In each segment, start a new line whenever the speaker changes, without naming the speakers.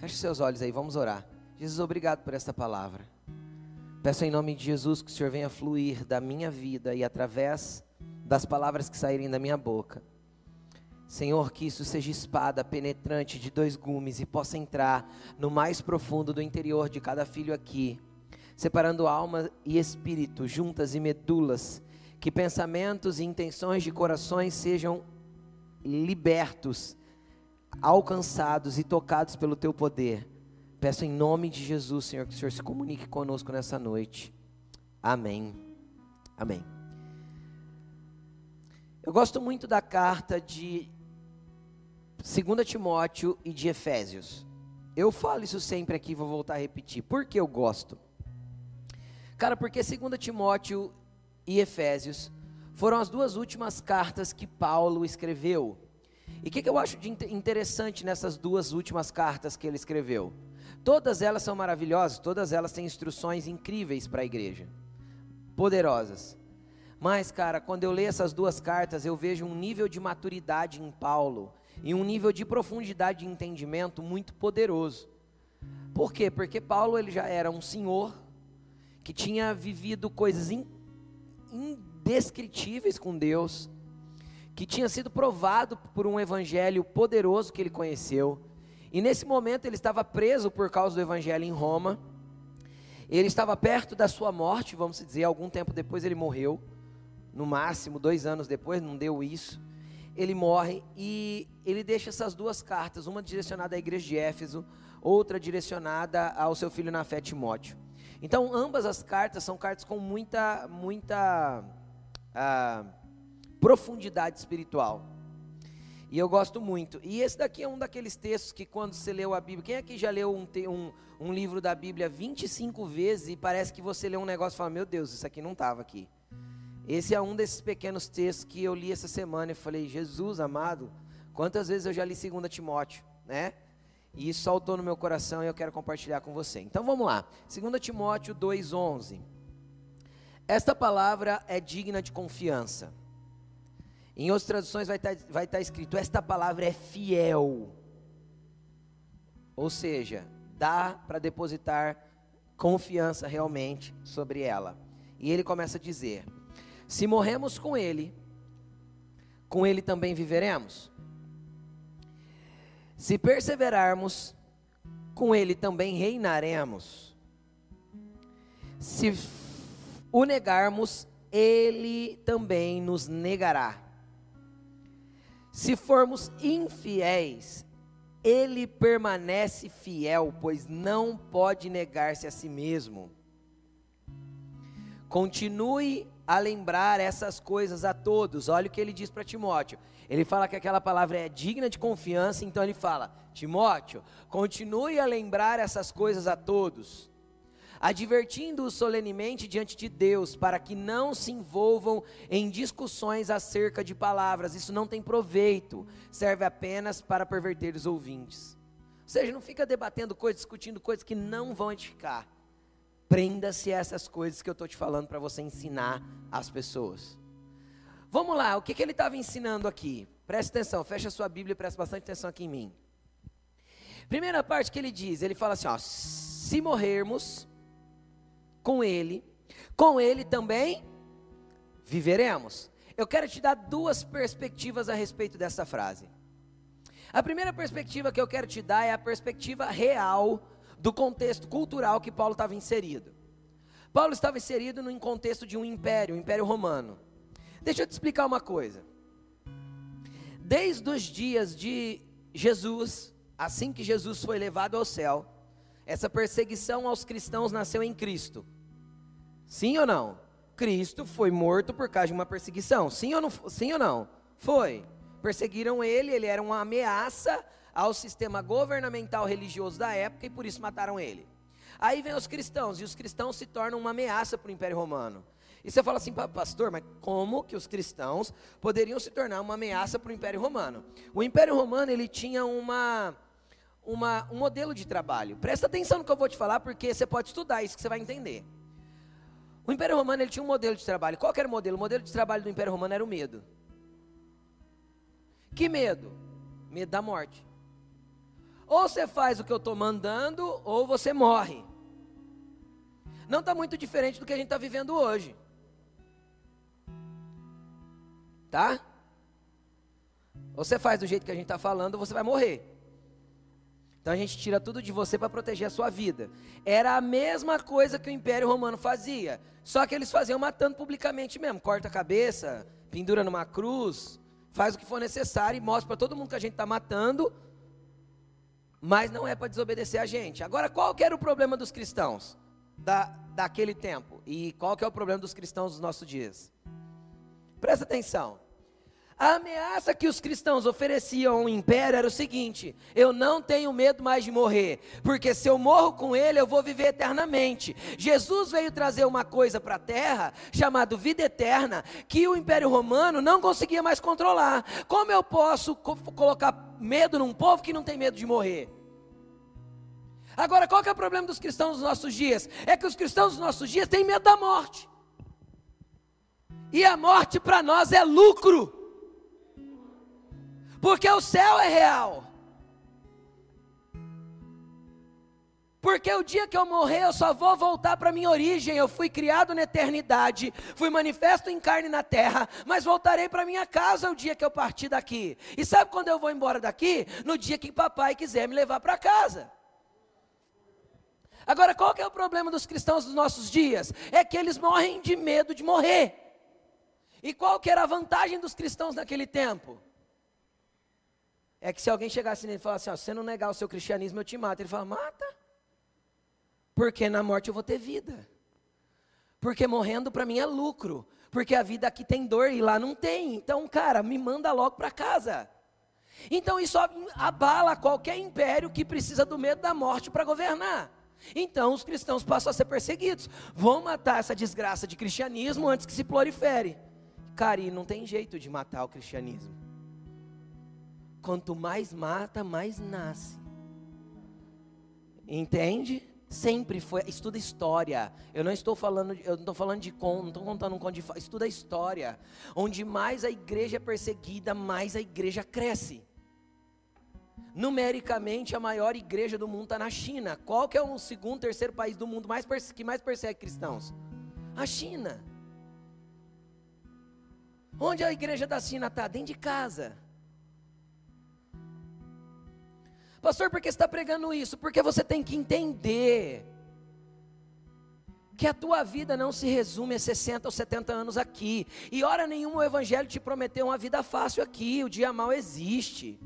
Feche seus olhos aí, vamos orar. Jesus, obrigado por esta palavra. Peço em nome de Jesus que o Senhor venha fluir da minha vida e através das palavras que saírem da minha boca. Senhor, que isso seja espada penetrante de dois gumes e possa entrar no mais profundo do interior de cada filho aqui, separando alma e espírito, juntas e medulas, que pensamentos e intenções de corações sejam libertos, alcançados e tocados pelo teu poder Peço em nome de Jesus, Senhor, que o Senhor se comunique conosco nessa noite. Amém. Amém. Eu gosto muito da carta de 2 Timóteo e de Efésios. Eu falo isso sempre aqui, vou voltar a repetir. Por que eu gosto? Cara, porque 2 Timóteo e Efésios foram as duas últimas cartas que Paulo escreveu. E o que, que eu acho de interessante nessas duas últimas cartas que ele escreveu? Todas elas são maravilhosas, todas elas têm instruções incríveis para a igreja, poderosas. Mas, cara, quando eu leio essas duas cartas, eu vejo um nível de maturidade em Paulo e um nível de profundidade de entendimento muito poderoso. Por quê? Porque Paulo ele já era um senhor que tinha vivido coisas indescritíveis com Deus, que tinha sido provado por um evangelho poderoso que ele conheceu e nesse momento ele estava preso por causa do evangelho em Roma. Ele estava perto da sua morte, vamos dizer, algum tempo depois ele morreu. No máximo, dois anos depois, não deu isso. Ele morre e ele deixa essas duas cartas, uma direcionada à igreja de Éfeso, outra direcionada ao seu filho na fé Timóteo. Então, ambas as cartas são cartas com muita, muita ah, profundidade espiritual. E eu gosto muito. E esse daqui é um daqueles textos que quando você leu a Bíblia, quem aqui já leu um, um, um livro da Bíblia 25 vezes e parece que você lê um negócio e fala, meu Deus, isso aqui não estava aqui. Esse é um desses pequenos textos que eu li essa semana e falei, Jesus amado, quantas vezes eu já li 2 Timóteo, né? E isso saltou no meu coração e eu quero compartilhar com você. Então vamos lá. 2 Timóteo 2,11. Esta palavra é digna de confiança. Em outras traduções vai estar, tá, vai estar tá escrito: esta palavra é fiel. Ou seja, dá para depositar confiança realmente sobre ela. E ele começa a dizer: se morremos com ele, com ele também viveremos. Se perseverarmos, com ele também reinaremos. Se o negarmos, ele também nos negará. Se formos infiéis, ele permanece fiel, pois não pode negar-se a si mesmo. Continue a lembrar essas coisas a todos. Olha o que ele diz para Timóteo. Ele fala que aquela palavra é digna de confiança, então ele fala: Timóteo, continue a lembrar essas coisas a todos advertindo-os solenemente diante de Deus, para que não se envolvam em discussões acerca de palavras, isso não tem proveito, serve apenas para perverter os ouvintes. Ou seja, não fica debatendo coisas, discutindo coisas que não vão edificar. Prenda-se a essas coisas que eu estou te falando para você ensinar às pessoas. Vamos lá, o que, que ele estava ensinando aqui? Preste atenção, fecha sua Bíblia e preste bastante atenção aqui em mim. Primeira parte que ele diz, ele fala assim: ó, se morrermos, com Ele, com Ele também viveremos. Eu quero te dar duas perspectivas a respeito dessa frase. A primeira perspectiva que eu quero te dar é a perspectiva real do contexto cultural que Paulo estava inserido. Paulo estava inserido num contexto de um império, o Império Romano. Deixa eu te explicar uma coisa. Desde os dias de Jesus, assim que Jesus foi levado ao céu, essa perseguição aos cristãos nasceu em Cristo. Sim ou não? Cristo foi morto por causa de uma perseguição. Sim ou não? Sim ou não? Foi. Perseguiram ele, ele era uma ameaça ao sistema governamental religioso da época e por isso mataram ele. Aí vem os cristãos e os cristãos se tornam uma ameaça para o Império Romano. E você fala assim, pastor, mas como que os cristãos poderiam se tornar uma ameaça para o Império Romano? O Império Romano ele tinha uma uma, um modelo de trabalho. Presta atenção no que eu vou te falar, porque você pode estudar isso que você vai entender. O Império Romano ele tinha um modelo de trabalho. Qual era o modelo? O modelo de trabalho do Império Romano era o medo. Que medo? Medo da morte. ou você faz o que eu estou mandando, ou você morre. Não está muito diferente do que a gente está vivendo hoje. Tá? Ou você faz do jeito que a gente está falando, ou você vai morrer. Então a gente tira tudo de você para proteger a sua vida. Era a mesma coisa que o Império Romano fazia, só que eles faziam matando publicamente mesmo, corta a cabeça, pendura numa cruz, faz o que for necessário e mostra para todo mundo que a gente está matando, mas não é para desobedecer a gente. Agora, qual que era o problema dos cristãos da, daquele tempo? E qual que é o problema dos cristãos dos nossos dias? Presta atenção. A ameaça que os cristãos ofereciam ao império era o seguinte: eu não tenho medo mais de morrer, porque se eu morro com ele, eu vou viver eternamente. Jesus veio trazer uma coisa para a terra, chamada vida eterna, que o império romano não conseguia mais controlar. Como eu posso co colocar medo num povo que não tem medo de morrer? Agora, qual é o problema dos cristãos dos nossos dias? É que os cristãos dos nossos dias têm medo da morte. E a morte para nós é lucro porque o céu é real. Porque o dia que eu morrer, eu só vou voltar para minha origem. Eu fui criado na eternidade, fui manifesto em carne na terra, mas voltarei para minha casa o dia que eu partir daqui. E sabe quando eu vou embora daqui? No dia que papai quiser me levar para casa. Agora, qual que é o problema dos cristãos dos nossos dias? É que eles morrem de medo de morrer. E qual que era a vantagem dos cristãos naquele tempo? É que se alguém chegasse nele e falasse assim, ó, se você não negar o seu cristianismo, eu te mato. Ele fala, mata. Porque na morte eu vou ter vida. Porque morrendo para mim é lucro. Porque a vida aqui tem dor e lá não tem. Então, cara, me manda logo para casa. Então isso abala qualquer império que precisa do medo da morte para governar. Então os cristãos passam a ser perseguidos. Vão matar essa desgraça de cristianismo antes que se prolifere. Cara, e não tem jeito de matar o cristianismo. Quanto mais mata, mais nasce. Entende? Sempre foi. Estuda história. Eu não estou falando, eu não estou falando de conto, não estou contando um conto de. Estuda história. Onde mais a igreja é perseguida, mais a igreja cresce. Numericamente, a maior igreja do mundo está na China. Qual que é o segundo, terceiro país do mundo mais que mais persegue cristãos? A China. Onde a igreja da China está? Dentro de casa. Pastor, por que está pregando isso? Porque você tem que entender que a tua vida não se resume a 60 ou 70 anos aqui. E hora nenhuma o Evangelho te prometeu uma vida fácil aqui. O dia mal existe.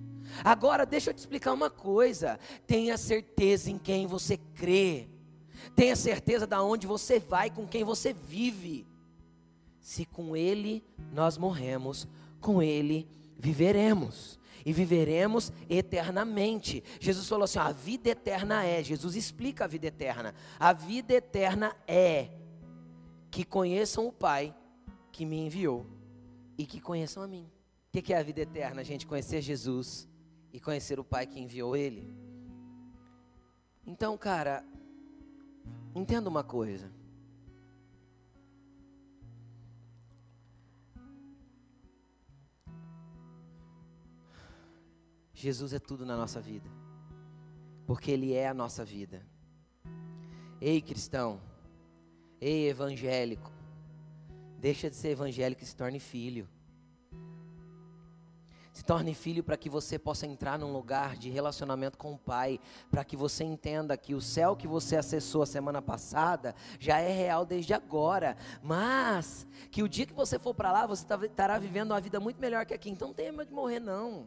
Agora, deixa eu te explicar uma coisa. Tenha certeza em quem você crê. Tenha certeza de onde você vai, com quem você vive. Se com Ele nós morremos, com Ele viveremos e viveremos eternamente. Jesus falou assim: a vida eterna é. Jesus explica a vida eterna. A vida eterna é que conheçam o Pai que me enviou e que conheçam a mim. O que é a vida eterna, gente? Conhecer Jesus e conhecer o Pai que enviou Ele. Então, cara, entenda uma coisa. Jesus é tudo na nossa vida, porque Ele é a nossa vida. Ei, cristão, ei, evangélico, deixa de ser evangélico e se torne filho. Se torne filho para que você possa entrar num lugar de relacionamento com o Pai, para que você entenda que o céu que você acessou a semana passada já é real desde agora, mas que o dia que você for para lá, você tá, estará vivendo uma vida muito melhor que aqui. Então não medo de morrer, não.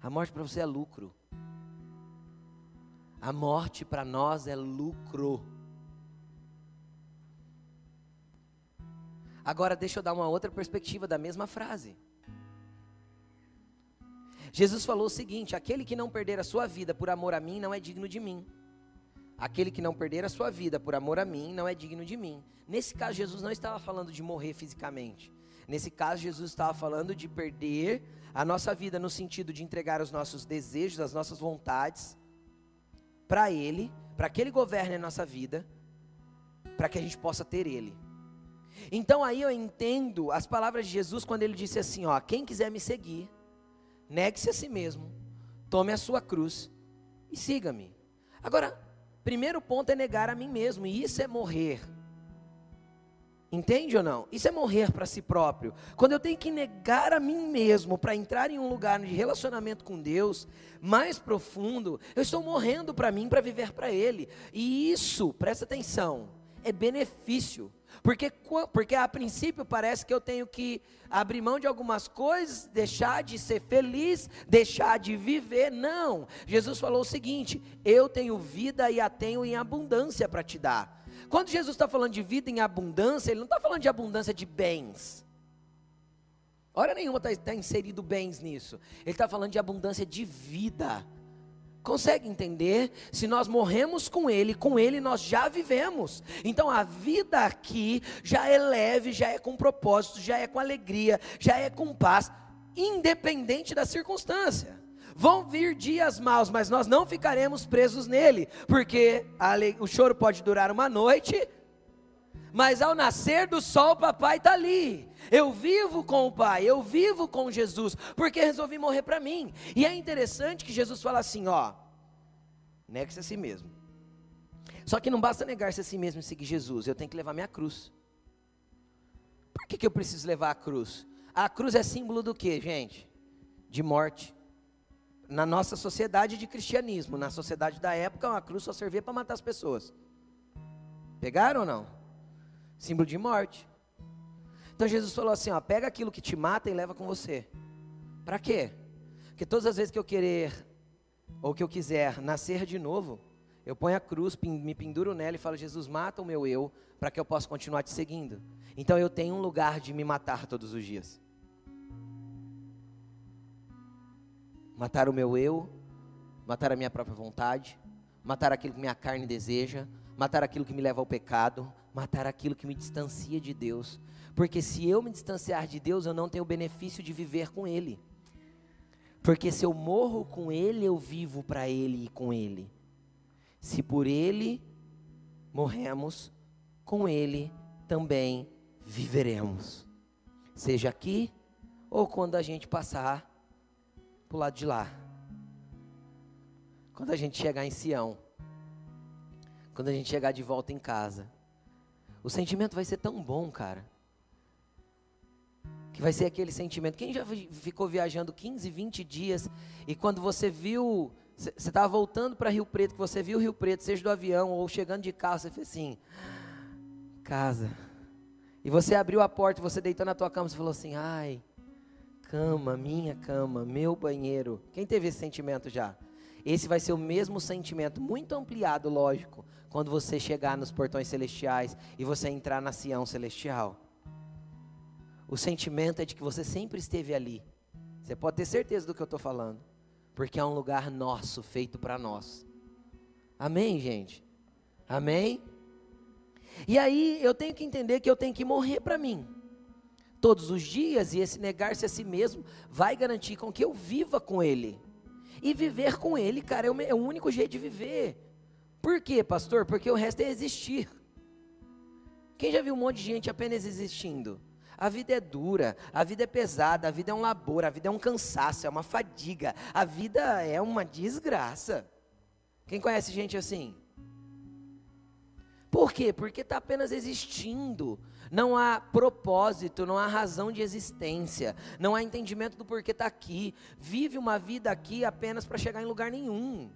A morte para você é lucro. A morte para nós é lucro. Agora deixa eu dar uma outra perspectiva da mesma frase. Jesus falou o seguinte: aquele que não perder a sua vida por amor a mim não é digno de mim. Aquele que não perder a sua vida por amor a mim não é digno de mim. Nesse caso, Jesus não estava falando de morrer fisicamente. Nesse caso, Jesus estava falando de perder a nossa vida no sentido de entregar os nossos desejos, as nossas vontades para Ele, para que Ele governe a nossa vida, para que a gente possa ter Ele. Então aí eu entendo as palavras de Jesus quando ele disse assim: ó, quem quiser me seguir, negue-se a si mesmo, tome a sua cruz e siga-me. Agora, primeiro ponto é negar a mim mesmo, e isso é morrer. Entende ou não? Isso é morrer para si próprio. Quando eu tenho que negar a mim mesmo para entrar em um lugar de relacionamento com Deus mais profundo, eu estou morrendo para mim para viver para Ele. E isso, presta atenção, é benefício. Porque, porque a princípio parece que eu tenho que abrir mão de algumas coisas, deixar de ser feliz, deixar de viver. Não. Jesus falou o seguinte: eu tenho vida e a tenho em abundância para te dar. Quando Jesus está falando de vida em abundância, ele não está falando de abundância de bens. Hora nenhuma está tá inserido bens nisso. Ele está falando de abundância de vida. Consegue entender? Se nós morremos com Ele, com Ele nós já vivemos. Então a vida aqui já é leve, já é com propósito, já é com alegria, já é com paz, independente da circunstância. Vão vir dias maus, mas nós não ficaremos presos nele, porque o choro pode durar uma noite, mas ao nascer do sol, o papai está ali. Eu vivo com o Pai, eu vivo com Jesus, porque resolvi morrer para mim. E é interessante que Jesus fala assim: ó, negue-se a si mesmo. Só que não basta negar-se a si mesmo e seguir Jesus, eu tenho que levar minha cruz. Por que, que eu preciso levar a cruz? A cruz é símbolo do que, gente? De morte na nossa sociedade de cristianismo, na sociedade da época, uma cruz só servia para matar as pessoas. Pegaram ou não? Símbolo de morte. Então Jesus falou assim: ó, pega aquilo que te mata e leva com você. Para quê? Porque todas as vezes que eu querer, ou que eu quiser nascer de novo, eu ponho a cruz, me penduro nela e falo: Jesus, mata o meu eu, para que eu possa continuar te seguindo. Então eu tenho um lugar de me matar todos os dias. Matar o meu eu, matar a minha própria vontade, matar aquilo que minha carne deseja, matar aquilo que me leva ao pecado, matar aquilo que me distancia de Deus. Porque se eu me distanciar de Deus, eu não tenho o benefício de viver com Ele. Porque se eu morro com Ele, eu vivo para Ele e com Ele. Se por Ele morremos, com Ele também viveremos. Seja aqui ou quando a gente passar para o lado de lá. Quando a gente chegar em Sião, quando a gente chegar de volta em casa, o sentimento vai ser tão bom, cara. Que vai ser aquele sentimento. Quem já ficou viajando 15, 20 dias e quando você viu, você estava voltando para Rio Preto, que você viu Rio Preto, seja do avião ou chegando de carro, você fez assim: casa. E você abriu a porta, você deitou na tua cama, você falou assim: ai, cama, minha cama, meu banheiro. Quem teve esse sentimento já? Esse vai ser o mesmo sentimento, muito ampliado, lógico, quando você chegar nos portões celestiais e você entrar na Sião celestial. O sentimento é de que você sempre esteve ali. Você pode ter certeza do que eu estou falando, porque é um lugar nosso, feito para nós. Amém, gente? Amém? E aí eu tenho que entender que eu tenho que morrer para mim todos os dias, e esse negar-se a si mesmo vai garantir com que eu viva com Ele. E viver com Ele, cara, é o, é o único jeito de viver. Por quê, pastor? Porque o resto é existir. Quem já viu um monte de gente apenas existindo? A vida é dura, a vida é pesada, a vida é um labor, a vida é um cansaço, é uma fadiga, a vida é uma desgraça. Quem conhece gente assim? Por quê? Porque está apenas existindo, não há propósito, não há razão de existência, não há entendimento do porquê está aqui. Vive uma vida aqui apenas para chegar em lugar nenhum.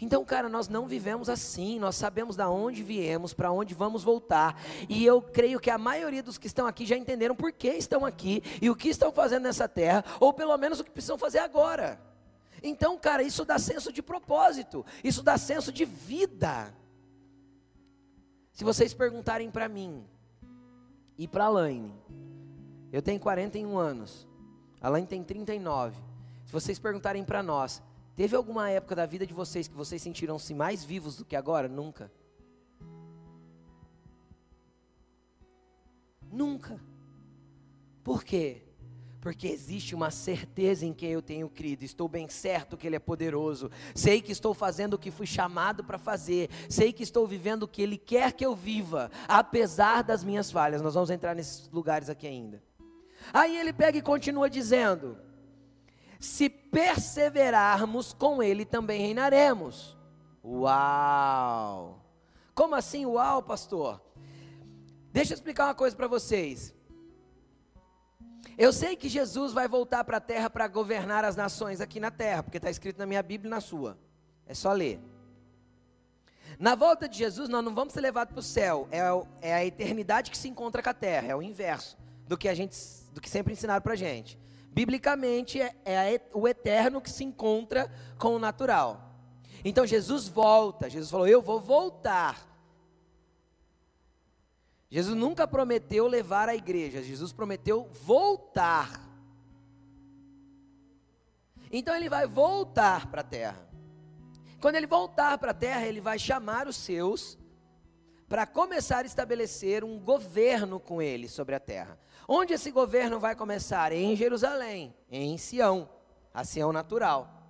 Então, cara, nós não vivemos assim, nós sabemos da onde viemos, para onde vamos voltar. E eu creio que a maioria dos que estão aqui já entenderam por que estão aqui e o que estão fazendo nessa terra, ou pelo menos o que precisam fazer agora. Então, cara, isso dá senso de propósito, isso dá senso de vida. Se vocês perguntarem para mim, e para a Laine. Eu tenho 41 anos. A Laine tem 39. Se vocês perguntarem para nós, teve alguma época da vida de vocês que vocês sentiram-se mais vivos do que agora? Nunca. Nunca. Por quê? Porque existe uma certeza em quem eu tenho crido. Estou bem certo que Ele é poderoso. Sei que estou fazendo o que fui chamado para fazer. Sei que estou vivendo o que Ele quer que eu viva, apesar das minhas falhas. Nós vamos entrar nesses lugares aqui ainda. Aí ele pega e continua dizendo: Se perseverarmos, com Ele também reinaremos. Uau! Como assim, uau, pastor? Deixa eu explicar uma coisa para vocês. Eu sei que Jesus vai voltar para a terra para governar as nações aqui na terra, porque está escrito na minha Bíblia e na sua. É só ler. Na volta de Jesus, nós não vamos ser levados para o céu. É, é, a eternidade que se encontra com a terra. É o inverso do que a gente, do que sempre ensinaram para a gente. Biblicamente, é, é o eterno que se encontra com o natural. Então Jesus volta. Jesus falou: Eu vou voltar. Jesus nunca prometeu levar a igreja, Jesus prometeu voltar. Então ele vai voltar para a terra. Quando ele voltar para a terra, ele vai chamar os seus para começar a estabelecer um governo com ele sobre a terra. Onde esse governo vai começar? Em Jerusalém, em Sião, a Sião natural.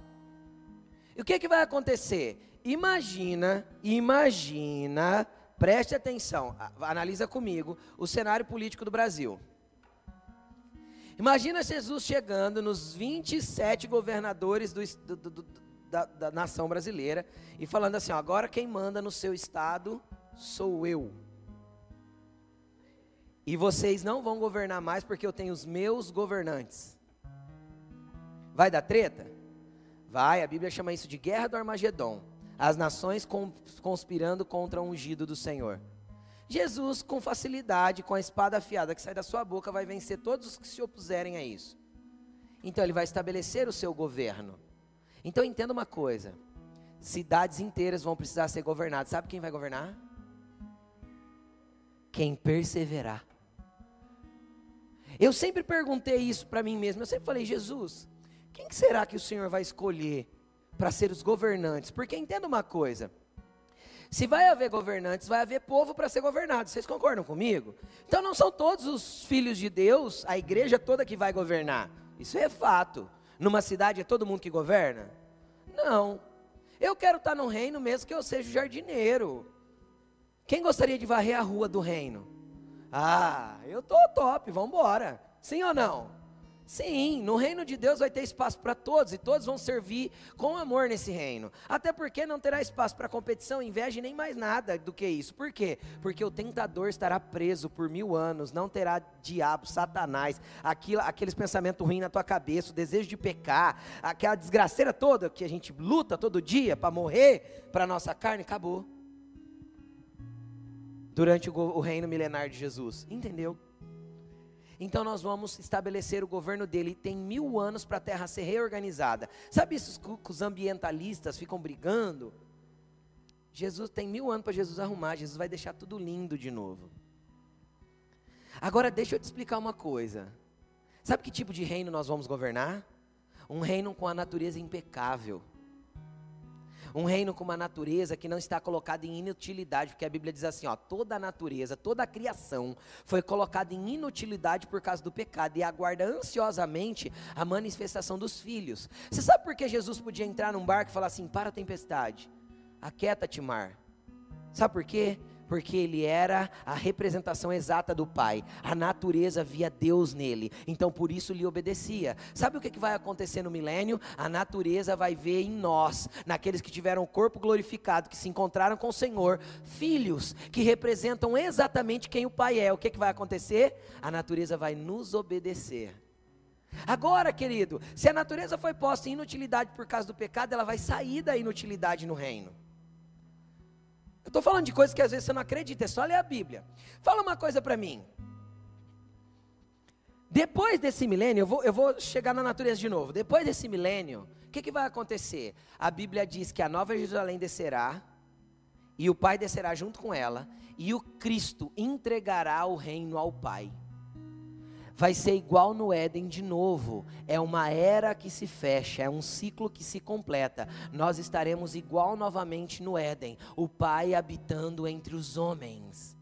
E o que, que vai acontecer? Imagina, imagina Preste atenção, analisa comigo o cenário político do Brasil. Imagina Jesus chegando nos 27 governadores do, do, do, da, da, nação brasileira e falando assim: ó, agora quem manda no seu estado sou eu. E vocês não vão governar mais porque eu tenho os meus governantes. Vai dar treta? Vai, a Bíblia chama isso de guerra do Armagedon as nações conspirando contra o ungido do Senhor. Jesus, com facilidade, com a espada afiada que sai da sua boca, vai vencer todos os que se opuserem a isso. Então, ele vai estabelecer o seu governo. Então, entenda uma coisa: cidades inteiras vão precisar ser governadas. Sabe quem vai governar? Quem perseverar. Eu sempre perguntei isso para mim mesmo. Eu sempre falei, Jesus, quem será que o Senhor vai escolher para ser os governantes. Porque entenda uma coisa: se vai haver governantes, vai haver povo para ser governado. Vocês concordam comigo? Então não são todos os filhos de Deus, a igreja toda que vai governar. Isso é fato. Numa cidade é todo mundo que governa? Não. Eu quero estar no reino mesmo que eu seja jardineiro. Quem gostaria de varrer a rua do reino? Ah, eu tô top, vamos embora. Sim ou não? Sim, no reino de Deus vai ter espaço para todos e todos vão servir com amor nesse reino. Até porque não terá espaço para competição, inveja e nem mais nada do que isso. Por quê? Porque o tentador estará preso por mil anos, não terá diabo, satanás, aquilo, aqueles pensamentos ruins na tua cabeça, o desejo de pecar, aquela desgraceira toda que a gente luta todo dia para morrer para nossa carne, acabou. Durante o, o reino milenar de Jesus. Entendeu? Então nós vamos estabelecer o governo dele. Tem mil anos para a terra ser reorganizada. Sabe isso que os ambientalistas ficam brigando? Jesus tem mil anos para Jesus arrumar. Jesus vai deixar tudo lindo de novo. Agora deixa eu te explicar uma coisa. Sabe que tipo de reino nós vamos governar? Um reino com a natureza impecável um reino com uma natureza que não está colocada em inutilidade, porque a Bíblia diz assim: ó, toda a natureza, toda a criação foi colocada em inutilidade por causa do pecado e aguarda ansiosamente a manifestação dos filhos. Você sabe por que Jesus podia entrar num barco e falar assim: para a tempestade, aquieta-te, mar? Sabe por quê? Porque ele era a representação exata do Pai. A natureza via Deus nele, então por isso lhe obedecia. Sabe o que vai acontecer no milênio? A natureza vai ver em nós, naqueles que tiveram o corpo glorificado, que se encontraram com o Senhor, filhos que representam exatamente quem o Pai é. O que vai acontecer? A natureza vai nos obedecer. Agora, querido, se a natureza foi posta em inutilidade por causa do pecado, ela vai sair da inutilidade no reino. Eu estou falando de coisas que às vezes você não acredita, é só ler a Bíblia. Fala uma coisa para mim. Depois desse milênio, eu vou, eu vou chegar na natureza de novo. Depois desse milênio, o que, que vai acontecer? A Bíblia diz que a nova Jerusalém descerá, e o Pai descerá junto com ela, e o Cristo entregará o reino ao Pai vai ser igual no Éden de novo. É uma era que se fecha, é um ciclo que se completa. Nós estaremos igual novamente no Éden, o Pai habitando entre os homens.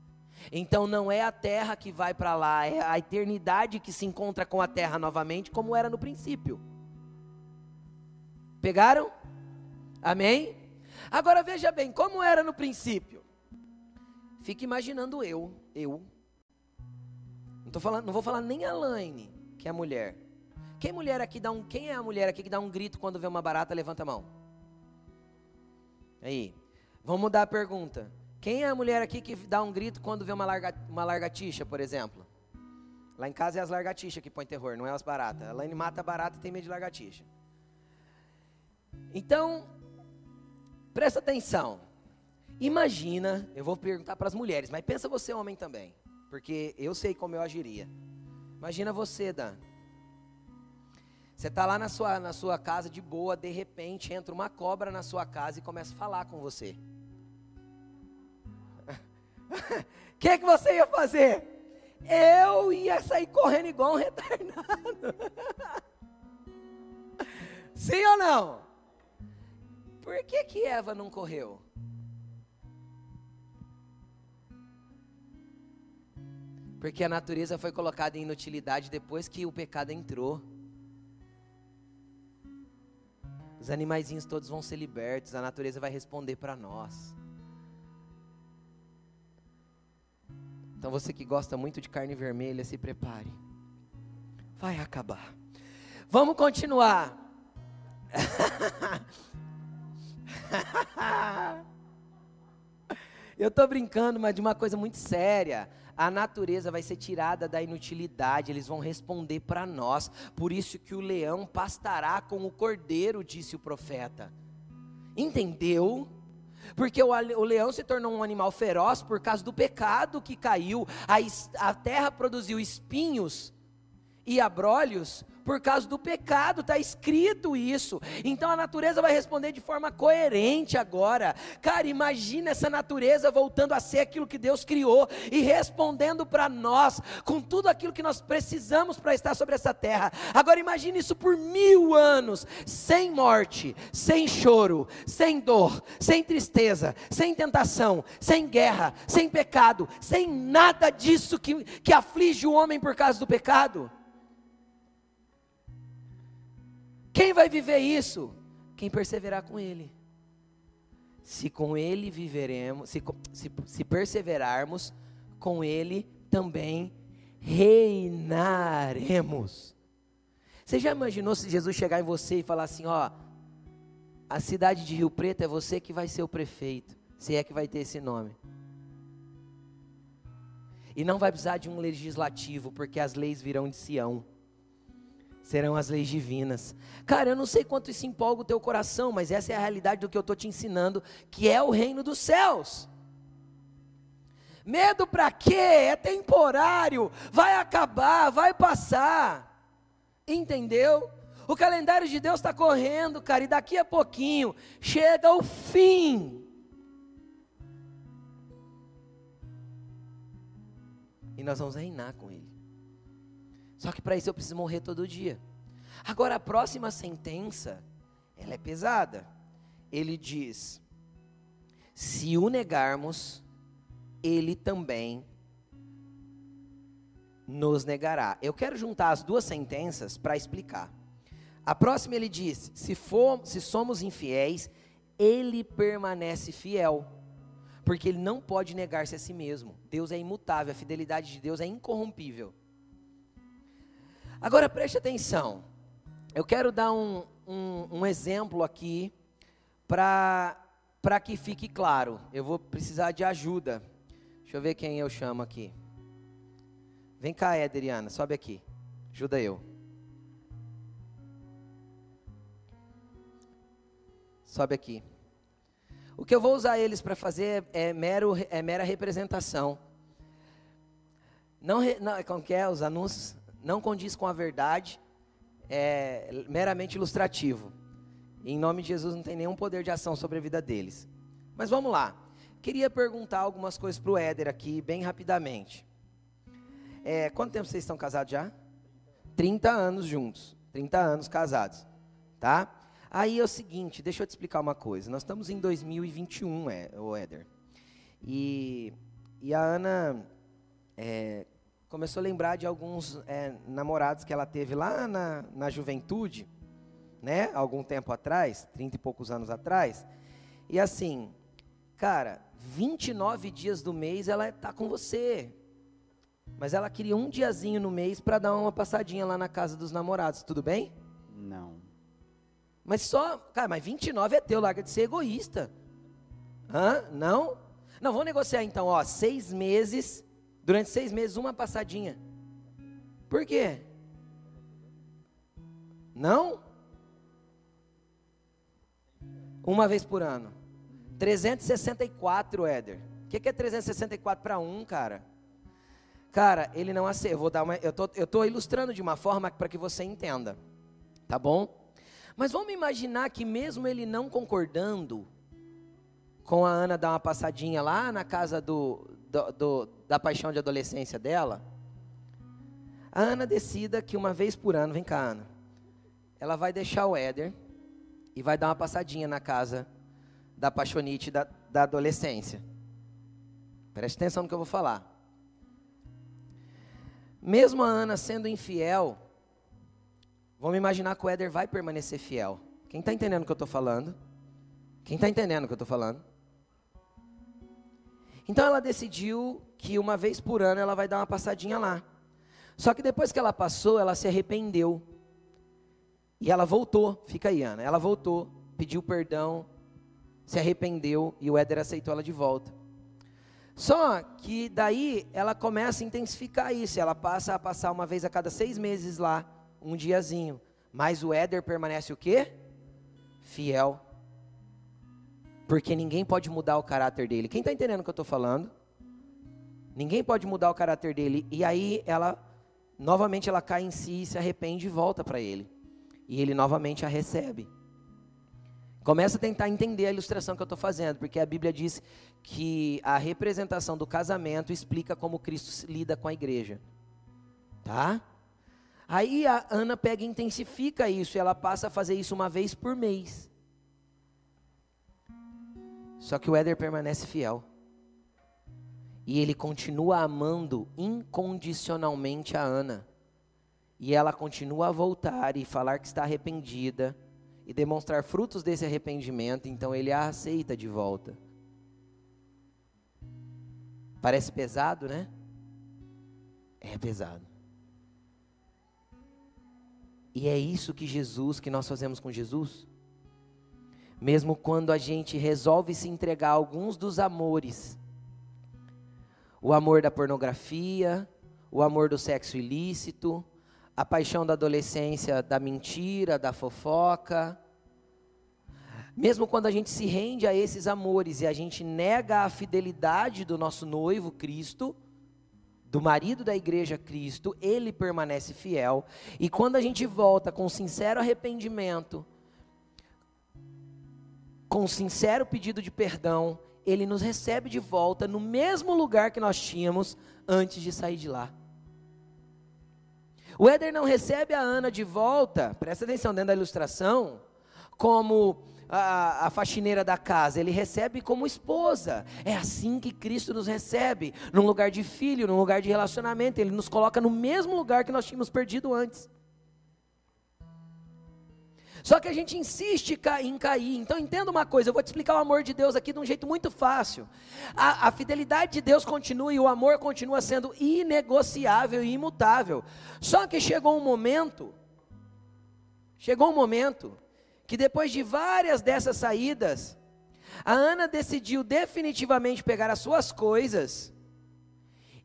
Então não é a terra que vai para lá, é a eternidade que se encontra com a terra novamente, como era no princípio. Pegaram? Amém? Agora veja bem, como era no princípio? Fique imaginando eu, eu, não, falando, não vou falar nem a Laine, que é a mulher, quem mulher aqui dá um, quem é a mulher aqui que dá um grito quando vê uma barata? Levanta a mão. Aí, vamos mudar a pergunta. Quem é a mulher aqui que dá um grito quando vê uma, larga, uma largatixa, por exemplo? Lá em casa é as largatixas que põem terror, não é as baratas. A Laine mata barata e tem medo de largatixa. Então, presta atenção. Imagina, eu vou perguntar para as mulheres, mas pensa você homem também, porque eu sei como eu agiria. Imagina você, Dan. Você está lá na sua, na sua casa de boa, de repente entra uma cobra na sua casa e começa a falar com você. O que, que você ia fazer? Eu ia sair correndo igual um retardado. Sim ou não? Por que, que Eva não correu? Porque a natureza foi colocada em inutilidade depois que o pecado entrou. Os animaizinhos todos vão ser libertos, a natureza vai responder para nós. Então você que gosta muito de carne vermelha, se prepare. Vai acabar. Vamos continuar. Eu estou brincando, mas de uma coisa muito séria. A natureza vai ser tirada da inutilidade, eles vão responder para nós. Por isso que o leão pastará com o cordeiro, disse o profeta. Entendeu? Porque o, leão se tornou um animal feroz por causa do pecado que caiu. A, a terra produziu espinhos e abrolhos por causa do pecado, está escrito isso. Então a natureza vai responder de forma coerente agora. Cara, imagina essa natureza voltando a ser aquilo que Deus criou e respondendo para nós com tudo aquilo que nós precisamos para estar sobre essa terra. Agora imagine isso por mil anos, sem morte, sem choro, sem dor, sem tristeza, sem tentação, sem guerra, sem pecado, sem nada disso que, que aflige o homem por causa do pecado. Quem vai viver isso? Quem perseverar com Ele. Se com Ele viveremos, se, se, se perseverarmos, com Ele também reinaremos. Você já imaginou se Jesus chegar em você e falar assim: ó, a cidade de Rio Preto é você que vai ser o prefeito, se é que vai ter esse nome. E não vai precisar de um legislativo, porque as leis virão de Sião serão as leis divinas. Cara, eu não sei quanto isso empolga o teu coração, mas essa é a realidade do que eu estou te ensinando, que é o reino dos céus. Medo para quê? É temporário, vai acabar, vai passar. Entendeu? O calendário de Deus está correndo, cara, e daqui a pouquinho chega o fim. E nós vamos reinar com Ele. Só que para isso eu preciso morrer todo dia. Agora a próxima sentença, ela é pesada. Ele diz: se o negarmos, ele também nos negará. Eu quero juntar as duas sentenças para explicar. A próxima ele diz: se, for, se somos infiéis, ele permanece fiel, porque ele não pode negar-se a si mesmo. Deus é imutável, a fidelidade de Deus é incorrompível. Agora preste atenção. Eu quero dar um, um, um exemplo aqui para que fique claro. Eu vou precisar de ajuda. Deixa eu ver quem eu chamo aqui. Vem cá, Edriana, sobe aqui. Ajuda eu. Sobe aqui. O que eu vou usar eles para fazer é, mero, é mera representação. Não, não, como que é os anúncios? Não condiz com a verdade, é meramente ilustrativo. em nome de Jesus não tem nenhum poder de ação sobre a vida deles. Mas vamos lá. Queria perguntar algumas coisas para o Éder aqui, bem rapidamente. É, quanto tempo vocês estão casados já? 30 anos juntos. 30 anos casados. Tá? Aí é o seguinte, deixa eu te explicar uma coisa. Nós estamos em 2021, é, o Éder. E, e a Ana é, começou a lembrar de alguns é, namorados que ela teve lá na, na juventude, né? Algum tempo atrás, 30 e poucos anos atrás. E assim, cara, 29 dias do mês ela está com você. mas ela queria um diazinho no mês para dar uma passadinha lá na casa dos namorados, tudo bem?
Não.
Mas só, cara, mas 29 é teu, larga de ser egoísta. Hã? Não? Não, vamos negociar então, ó, seis meses, durante seis meses, uma passadinha. Por quê? Não? Uma vez por ano. 364, Éder. O que, que é 364 para um, cara? Cara, ele não aceita. Eu vou dar uma. Eu tô, eu tô ilustrando de uma forma para que você entenda, tá bom? Mas vamos imaginar que mesmo ele não concordando com a Ana dar uma passadinha lá na casa do, do, do da paixão de adolescência dela, a Ana decida que uma vez por ano, vem cá, Ana, ela vai deixar o Éder e vai dar uma passadinha na casa da paixonite da, da adolescência. Preste atenção no que eu vou falar. Mesmo a Ana sendo infiel, vamos imaginar que o Éder vai permanecer fiel. Quem está entendendo o que eu estou falando? Quem está entendendo o que eu estou falando? Então ela decidiu que uma vez por ano ela vai dar uma passadinha lá. Só que depois que ela passou, ela se arrependeu. E ela voltou, fica aí, Ana. Ela voltou, pediu perdão, se arrependeu e o Éder aceitou ela de volta. Só que daí ela começa a intensificar isso. Ela passa a passar uma vez a cada seis meses lá, um diazinho. Mas o Éder permanece o quê? Fiel. Porque ninguém pode mudar o caráter dele. Quem está entendendo o que eu estou falando? Ninguém pode mudar o caráter dele. E aí ela, novamente, ela cai em si, se arrepende e volta para ele. E ele novamente a recebe. Começa a tentar entender a ilustração que eu estou fazendo, porque a Bíblia diz que a representação do casamento explica como Cristo lida com a igreja. Tá? Aí a Ana pega e intensifica isso, e ela passa a fazer isso uma vez por mês. Só que o Éder permanece fiel. E ele continua amando incondicionalmente a Ana. E ela continua a voltar e falar que está arrependida e demonstrar frutos desse arrependimento, então ele a aceita de volta. Parece pesado, né? É pesado. E é isso que Jesus, que nós fazemos com Jesus. Mesmo quando a gente resolve se entregar a alguns dos amores, o amor da pornografia, o amor do sexo ilícito, a paixão da adolescência da mentira, da fofoca. Mesmo quando a gente se rende a esses amores e a gente nega a fidelidade do nosso noivo Cristo, do marido da igreja Cristo, ele permanece fiel. E quando a gente volta com sincero arrependimento, com sincero pedido de perdão, ele nos recebe de volta no mesmo lugar que nós tínhamos antes de sair de lá. O Éder não recebe a Ana de volta, presta atenção dentro da ilustração, como a, a, faxineira da casa, ele recebe como esposa. É assim que Cristo nos recebe, num lugar de filho, num lugar de relacionamento. Ele nos coloca no mesmo lugar que nós tínhamos perdido antes. Só que a gente insiste em cair. Então entenda uma coisa, eu vou te explicar o amor de Deus aqui de um jeito muito fácil. A, a, fidelidade de Deus continua e o amor continua sendo inegociável e imutável. Só que chegou um momento, chegou um momento, que depois de várias dessas saídas, a Ana decidiu definitivamente pegar as suas coisas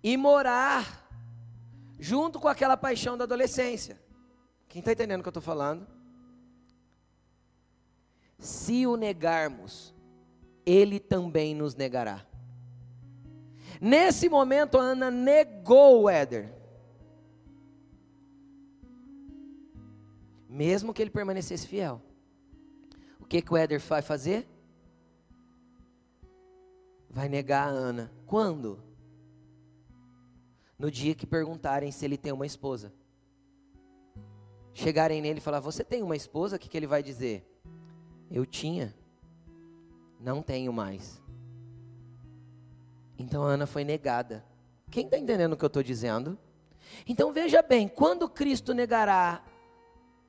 e morar junto com aquela paixão da adolescência. Quem está entendendo o que eu estou falando? Se o negarmos, ele também nos negará. Nesse momento, Ana negou o Éder. Mesmo que ele permanecesse fiel. O que, que o Éder vai fazer? Vai negar a Ana. Quando? No dia que perguntarem se ele tem uma esposa. Chegarem nele e falar: Você tem uma esposa? O que, que ele vai dizer? Eu tinha, não tenho mais. Então Ana foi negada. Quem está entendendo o que eu estou dizendo? Então veja bem, quando Cristo negará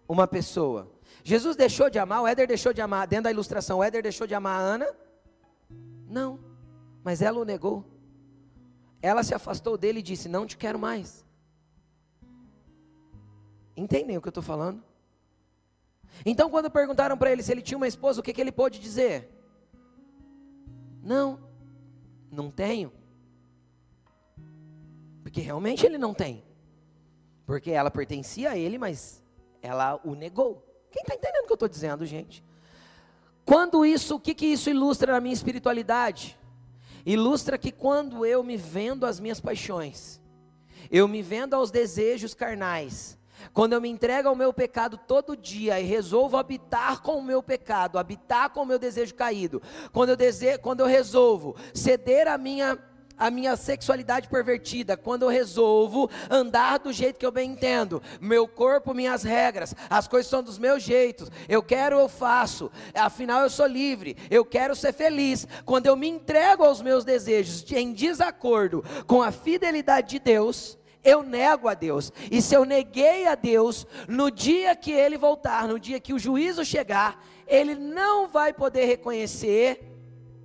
uma pessoa, Jesus deixou de amar, o Éder deixou de amar, dentro da ilustração, o Éder deixou de amar a Ana? Não, mas ela o negou. ela se afastou dele e disse: Não te quero mais. Entendem o que eu estou falando? Então, quando perguntaram para ele se ele tinha uma esposa, o que, que ele pôde dizer? Não, não tenho. Porque realmente ele não tem. Porque ela pertencia a ele, mas ela o negou. Quem está entendendo o que eu estou dizendo, gente? Quando isso, o que, que isso ilustra na minha espiritualidade? Ilustra que quando eu me vendo às minhas paixões, eu me vendo aos desejos carnais, quando eu me entrego ao meu pecado todo dia e resolvo habitar com o meu pecado, habitar com o meu desejo caído, quando eu, dese... quando eu resolvo ceder a minha a minha sexualidade pervertida, quando eu resolvo andar do jeito que eu bem entendo, meu corpo, minhas regras, as coisas são dos meus jeitos, eu quero, eu faço, afinal eu sou livre, eu quero ser feliz. Quando eu me entrego aos meus desejos em desacordo com a fidelidade de Deus, eu nego a Deus. E se eu neguei a Deus, no dia que ele voltar, no dia que o juízo chegar, ele não vai poder reconhecer,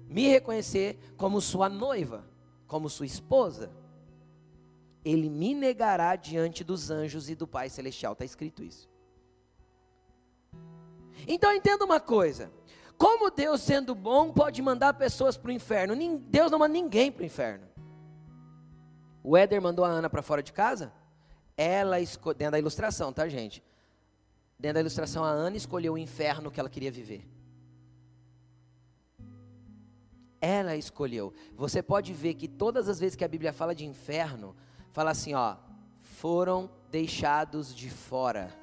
me reconhecer como sua noiva como sua esposa, ele me negará diante dos anjos e do Pai Celestial. Está escrito isso. Então entenda uma coisa: como Deus, sendo bom, pode mandar pessoas para o inferno? Deus não manda ninguém para o inferno. O Éder mandou a Ana para fora de casa? Ela, dentro da ilustração, tá, gente? Dentro da ilustração, a Ana escolheu o inferno que ela queria viver. Ela escolheu. Você pode ver que todas as vezes que a Bíblia fala de inferno, fala assim, ó, foram deixados de fora.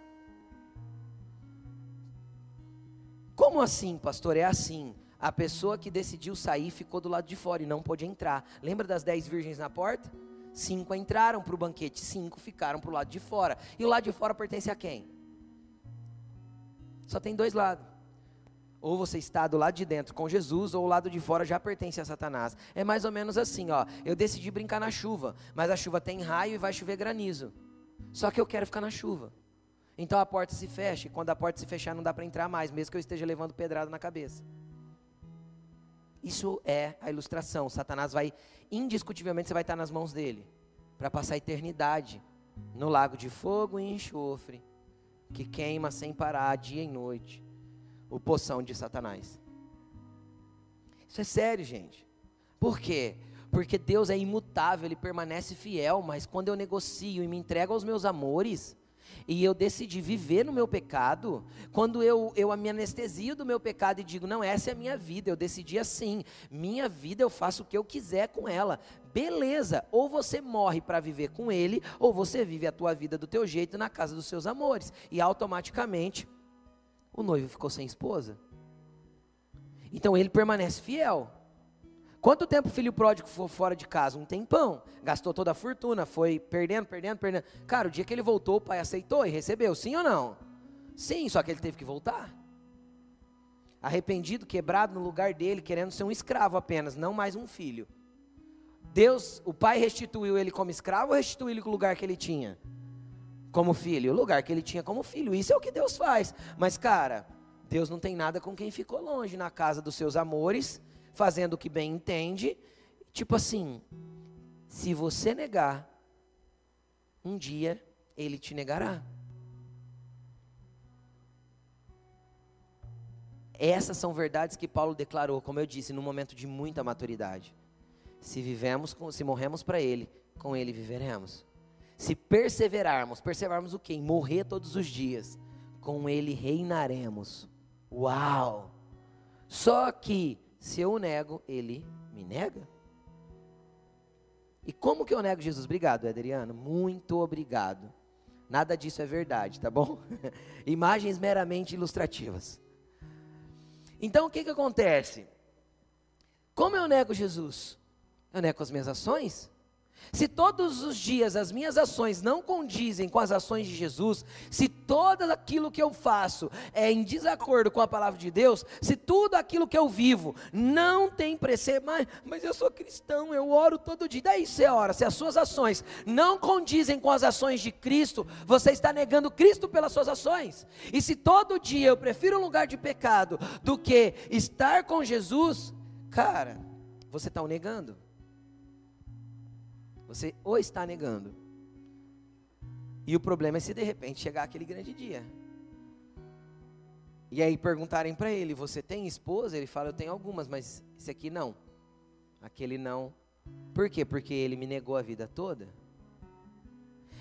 Como assim, pastor? É assim. A pessoa que decidiu sair ficou do lado de fora e não pôde entrar. Lembra das dez virgens na porta? Cinco entraram para o banquete, cinco ficaram para o lado de fora. E o lado de fora pertence a quem? Só tem dois lados. Ou você está do lado de dentro com Jesus, ou o lado de fora já pertence a Satanás. É mais ou menos assim, ó. Eu decidi brincar na chuva, mas a chuva tem raio e vai chover granizo. Só que eu quero ficar na chuva. Então a porta se fecha, e quando a porta se fechar não dá para entrar mais, mesmo que eu esteja levando pedrada na cabeça. Isso é a ilustração. Satanás vai, indiscutivelmente, você vai estar nas mãos dele, para passar a eternidade no lago de fogo e enxofre, que queima sem parar, dia e noite o poção de Satanás. Isso é sério, gente. Por quê? Porque Deus é imutável, Ele permanece fiel, mas quando eu negocio e me entrego aos meus amores, e eu decidi viver no meu pecado, quando eu, eu me anestesio do meu pecado e digo, não, essa é a minha vida, eu decidi assim, minha vida eu faço o que eu quiser com ela, beleza, ou você morre para viver com ele, ou você vive a tua vida do teu jeito na casa dos seus amores, e automaticamente o noivo ficou sem esposa. Então ele permanece fiel. Quanto tempo o filho pródigo foi fora de casa? Um tempão. Gastou toda a fortuna, foi perdendo, perdendo, perdendo. Cara, o dia que ele voltou, o pai aceitou e recebeu, sim ou não? Sim, só que ele teve que voltar. Arrependido, quebrado no lugar dele, querendo ser um escravo apenas, não mais um filho. Deus, o pai restituiu ele como escravo ou restituiu ele com o lugar que ele tinha? como filho, o lugar que ele tinha como filho. Isso é o que Deus faz. Mas, cara, Deus não tem nada com quem ficou longe na casa dos seus amores, fazendo o que bem entende. Tipo assim, se você negar, um dia ele te negará. Essas são verdades que Paulo declarou, como eu disse, num momento de muita maturidade. Se vivemos, se morremos para ele, com ele viveremos. Se perseverarmos, perseverarmos o quê? Em morrer todos os dias, com Ele reinaremos. Uau! Só que, se eu o nego, Ele me nega. E como que eu nego Jesus? Obrigado, Adriano. Muito obrigado. Nada disso é verdade, tá bom? Imagens meramente ilustrativas. Então o que, que acontece? Como eu nego Jesus? Eu nego as minhas ações? Se todos os dias as minhas ações não condizem com as ações de Jesus, se todo aquilo que eu faço é em desacordo com a palavra de Deus, se tudo aquilo que eu vivo não tem preceito, mas, mas eu sou cristão, eu oro todo dia, daí você ora, se as suas ações não condizem com as ações de Cristo, você está negando Cristo pelas suas ações. E se todo dia eu prefiro um lugar de pecado do que estar com Jesus, cara, você está o negando. Você ou está negando. E o problema é se de repente chegar aquele grande dia. E aí perguntarem para ele: Você tem esposa? Ele fala: Eu tenho algumas, mas esse aqui não. Aquele não. Por quê? Porque ele me negou a vida toda.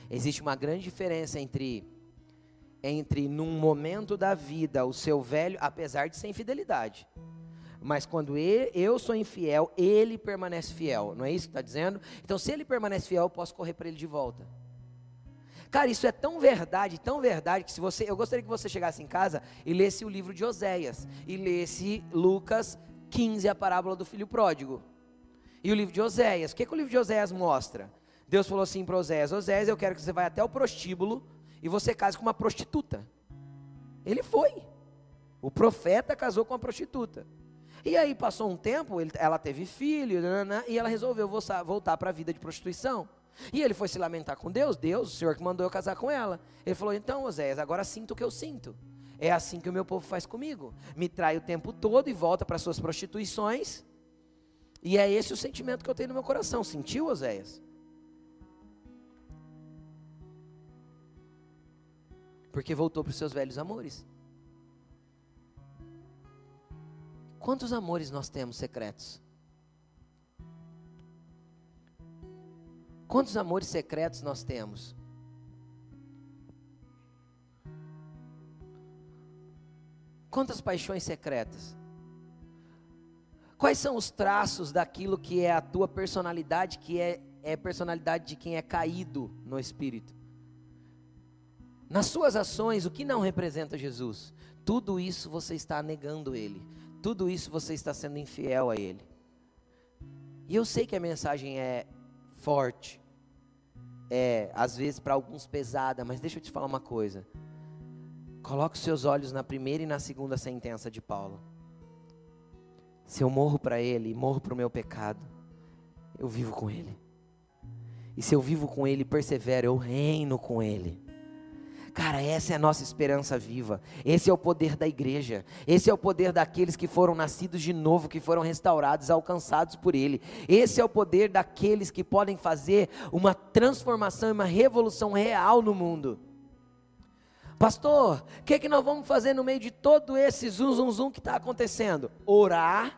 Existe uma grande diferença entre entre num momento da vida o seu velho, apesar de ser infidelidade. Mas quando eu sou infiel, ele permanece fiel. Não é isso que está dizendo? Então, se ele permanece fiel, eu posso correr para ele de volta. Cara, isso é tão verdade, tão verdade, que se você. Eu gostaria que você chegasse em casa e lesse o livro de Oséias. E lesse Lucas 15, a parábola do filho pródigo. E o livro de Oséias. O que, que o livro de Oséias mostra? Deus falou assim para Oséias: Oséias, eu quero que você vá até o prostíbulo e você case com uma prostituta. Ele foi. O profeta casou com uma prostituta. E aí passou um tempo, ele, ela teve filho, nanana, e ela resolveu voltar para a vida de prostituição. E ele foi se lamentar com Deus, Deus, o Senhor que mandou eu casar com ela. Ele falou: então, Oséias, agora sinto o que eu sinto. É assim que o meu povo faz comigo. Me trai o tempo todo e volta para suas prostituições. E é esse o sentimento que eu tenho no meu coração. Sentiu, Oséias? Porque voltou para os seus velhos amores. Quantos amores nós temos secretos? Quantos amores secretos nós temos? Quantas paixões secretas? Quais são os traços daquilo que é a tua personalidade, que é, é personalidade de quem é caído no espírito? Nas suas ações, o que não representa Jesus? Tudo isso você está negando Ele. Tudo isso você está sendo infiel a Ele. E eu sei que a mensagem é forte, é às vezes para alguns pesada, mas deixa eu te falar uma coisa. Coloque os seus olhos na primeira e na segunda sentença de Paulo. Se eu morro para Ele, morro para o meu pecado, eu vivo com Ele. E se eu vivo com Ele, persevero, eu reino com Ele. Cara, essa é a nossa esperança viva. Esse é o poder da igreja. Esse é o poder daqueles que foram nascidos de novo, que foram restaurados, alcançados por Ele. Esse é o poder daqueles que podem fazer uma transformação e uma revolução real no mundo. Pastor, o que, é que nós vamos fazer no meio de todo esse zum zum zum que está acontecendo? Orar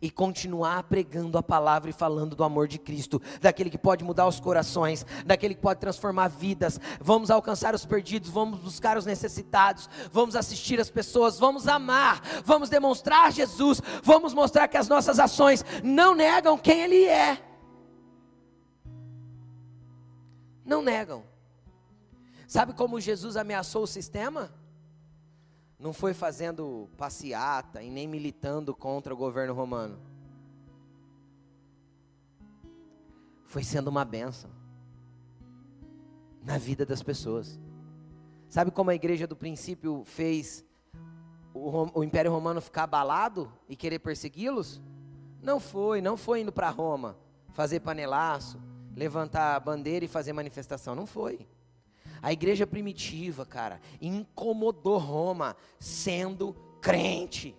e continuar pregando a palavra e falando do amor de Cristo, daquele que pode mudar os corações, daquele que pode transformar vidas. Vamos alcançar os perdidos, vamos buscar os necessitados, vamos assistir as pessoas, vamos amar, vamos demonstrar Jesus, vamos mostrar que as nossas ações não negam quem Ele é. Não negam. Sabe como Jesus ameaçou o sistema? Não foi fazendo passeata e nem militando contra o governo romano. Foi sendo uma benção na vida das pessoas. Sabe como a igreja do princípio fez o, o Império Romano ficar abalado e querer persegui-los? Não foi, não foi indo para Roma fazer panelaço, levantar bandeira e fazer manifestação. Não foi. A igreja primitiva, cara, incomodou Roma sendo crente.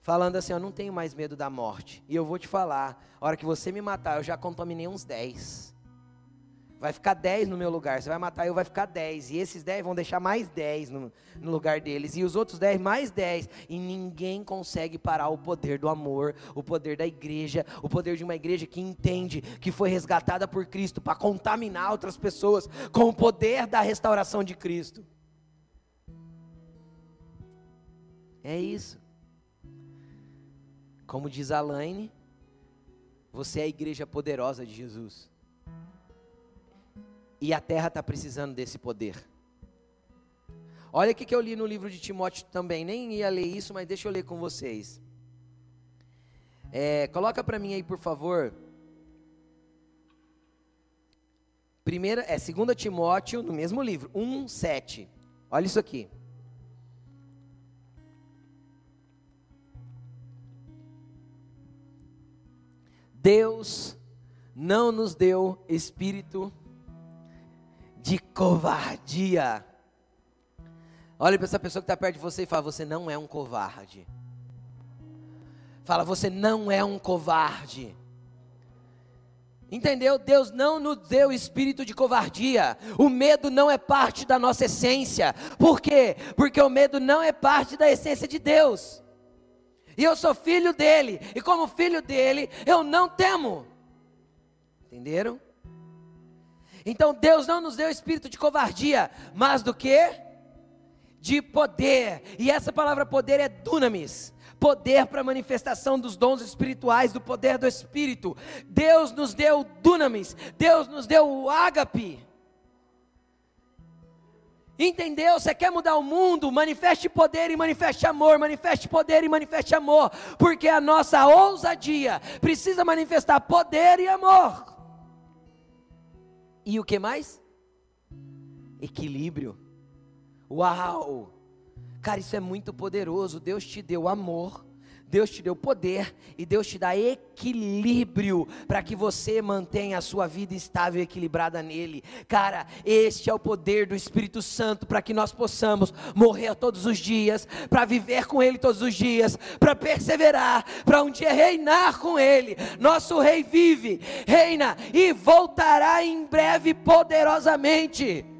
Falando assim, eu não tenho mais medo da morte. E eu vou te falar, a hora que você me matar, eu já contaminei uns 10. Vai ficar 10 no meu lugar. Você vai matar eu, vai ficar 10. E esses 10 vão deixar mais 10 no, no lugar deles. E os outros 10, mais 10. E ninguém consegue parar o poder do amor, o poder da igreja, o poder de uma igreja que entende que foi resgatada por Cristo para contaminar outras pessoas com o poder da restauração de Cristo. É isso. Como diz Alaine, você é a igreja poderosa de Jesus. E a terra está precisando desse poder. Olha o que eu li no livro de Timóteo também. Nem ia ler isso, mas deixa eu ler com vocês. É, coloca para mim aí, por favor. Primeira, é 2 Timóteo, no mesmo livro, 1, 7. Olha isso aqui. Deus não nos deu espírito de covardia. Olha para essa pessoa que está perto de você e fala: Você não é um covarde. Fala: Você não é um covarde. Entendeu? Deus não nos deu espírito de covardia. O medo não é parte da nossa essência. Por quê? Porque o medo não é parte da essência de Deus. E eu sou filho dele. E como filho dele, eu não temo. Entenderam? Então Deus não nos deu espírito de covardia, mas do que? De poder. E essa palavra poder é dunamis poder para manifestação dos dons espirituais, do poder do Espírito. Deus nos deu dunamis, Deus nos deu o ágape. Entendeu? Você quer mudar o mundo? Manifeste poder e manifeste amor, manifeste poder e manifeste amor, porque a nossa ousadia precisa manifestar poder e amor. E o que mais? Equilíbrio. Uau! Cara, isso é muito poderoso. Deus te deu amor, Deus te deu poder e Deus te dá equilíbrio para que você mantenha a sua vida estável e equilibrada nele. Cara, este é o poder do Espírito Santo para que nós possamos morrer todos os dias, para viver com ele todos os dias, para perseverar, para um dia reinar com ele. Nosso rei vive, reina e voltará em breve poderosamente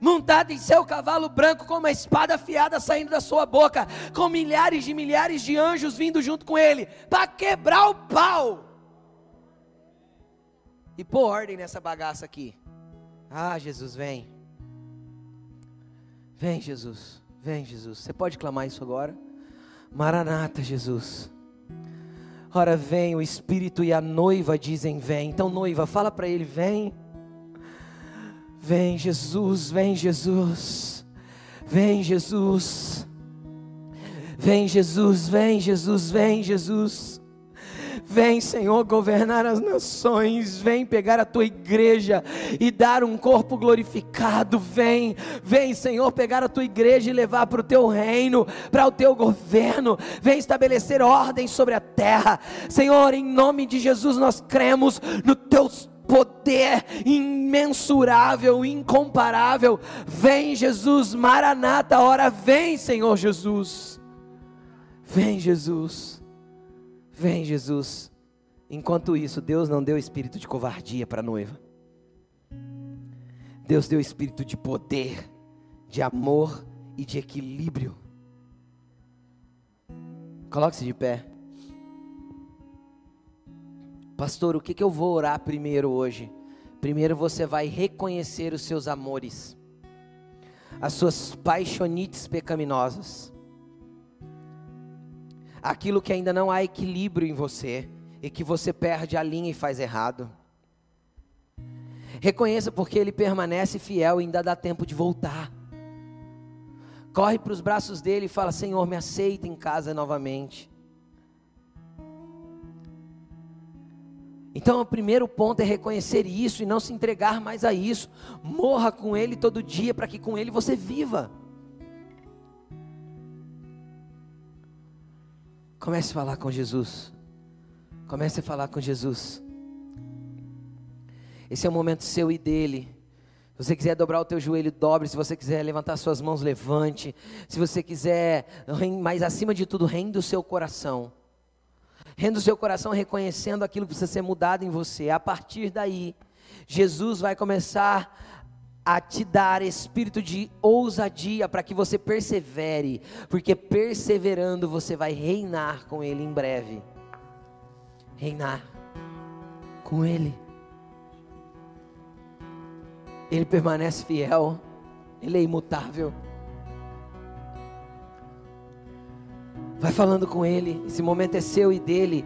montado em seu cavalo branco, com uma espada afiada saindo da sua boca, com milhares de milhares de anjos vindo junto com ele, para quebrar o pau e pôr ordem nessa bagaça aqui. Ah, Jesus, vem. Vem, Jesus. Vem, Jesus. Você pode clamar isso agora? Maranata, Jesus. Ora, vem, o Espírito e a noiva dizem: Vem. Então, noiva, fala para ele: Vem. Vem Jesus, vem Jesus, vem Jesus, vem Jesus, vem Jesus, vem Jesus. Vem, Senhor, governar as nações. Vem pegar a tua igreja e dar um corpo glorificado. Vem, vem, Senhor, pegar a tua igreja e levar para o teu reino, para o teu governo. Vem estabelecer ordem sobre a terra. Senhor, em nome de Jesus, nós cremos no teu poder imensurável, incomparável. Vem Jesus, Maranata, hora vem, Senhor Jesus. Vem Jesus. Vem Jesus. Enquanto isso, Deus não deu espírito de covardia para a noiva. Deus deu espírito de poder, de amor e de equilíbrio. Coloque-se de pé. Pastor, o que, que eu vou orar primeiro hoje? Primeiro você vai reconhecer os seus amores, as suas paixonites pecaminosas, aquilo que ainda não há equilíbrio em você e que você perde a linha e faz errado. Reconheça porque Ele permanece fiel e ainda dá tempo de voltar. Corre para os braços dele e fala: Senhor, me aceita em casa novamente. Então, o primeiro ponto é reconhecer isso e não se entregar mais a isso. Morra com Ele todo dia para que com Ele você viva. Comece a falar com Jesus. Comece a falar com Jesus. Esse é o momento seu e dele. Se você quiser dobrar o teu joelho, dobre. Se você quiser levantar suas mãos, levante. Se você quiser, mas acima de tudo, renda o seu coração. Renda o seu coração reconhecendo aquilo que precisa ser mudado em você. A partir daí, Jesus vai começar a te dar espírito de ousadia para que você persevere, porque perseverando você vai reinar com Ele em breve. Reinar com Ele. Ele permanece fiel, Ele é imutável. Vai falando com Ele. Esse momento é seu e dele.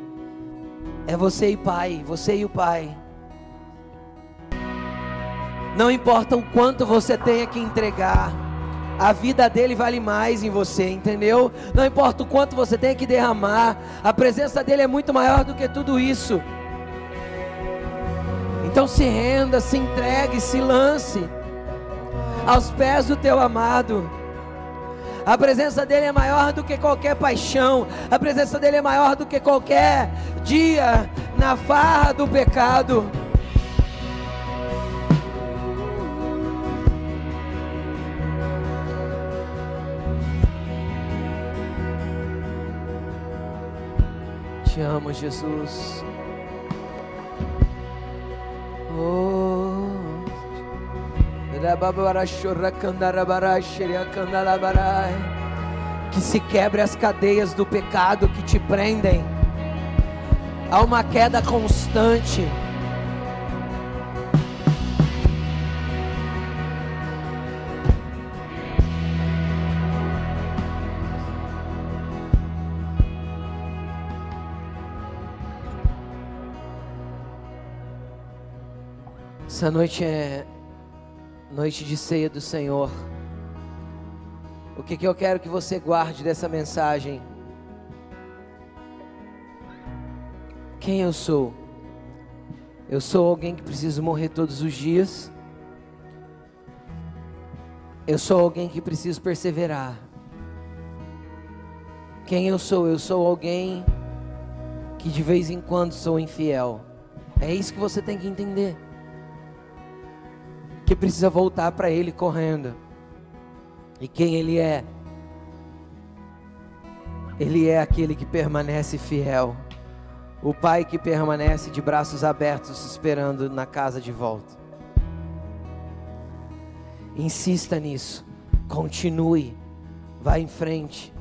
É você e Pai. Você e o Pai. Não importa o quanto você tenha que entregar. A vida dele vale mais em você, entendeu? Não importa o quanto você tenha que derramar. A presença dele é muito maior do que tudo isso. Então se renda, se entregue, se lance aos pés do teu amado. A presença dele é maior do que qualquer paixão. A presença dele é maior do que qualquer dia na farra do pecado. Te amo, Jesus. Que se quebre as cadeias do pecado que te prendem. Há uma queda constante. Essa noite é noite de ceia do Senhor. O que, que eu quero que você guarde dessa mensagem? Quem eu sou? Eu sou alguém que precisa morrer todos os dias. Eu sou alguém que precisa perseverar. Quem eu sou? Eu sou alguém que de vez em quando sou infiel. É isso que você tem que entender precisa voltar para Ele correndo. E quem Ele é? Ele é aquele que permanece fiel. O Pai que permanece de braços abertos esperando na casa de volta. Insista nisso. Continue. Vá em frente.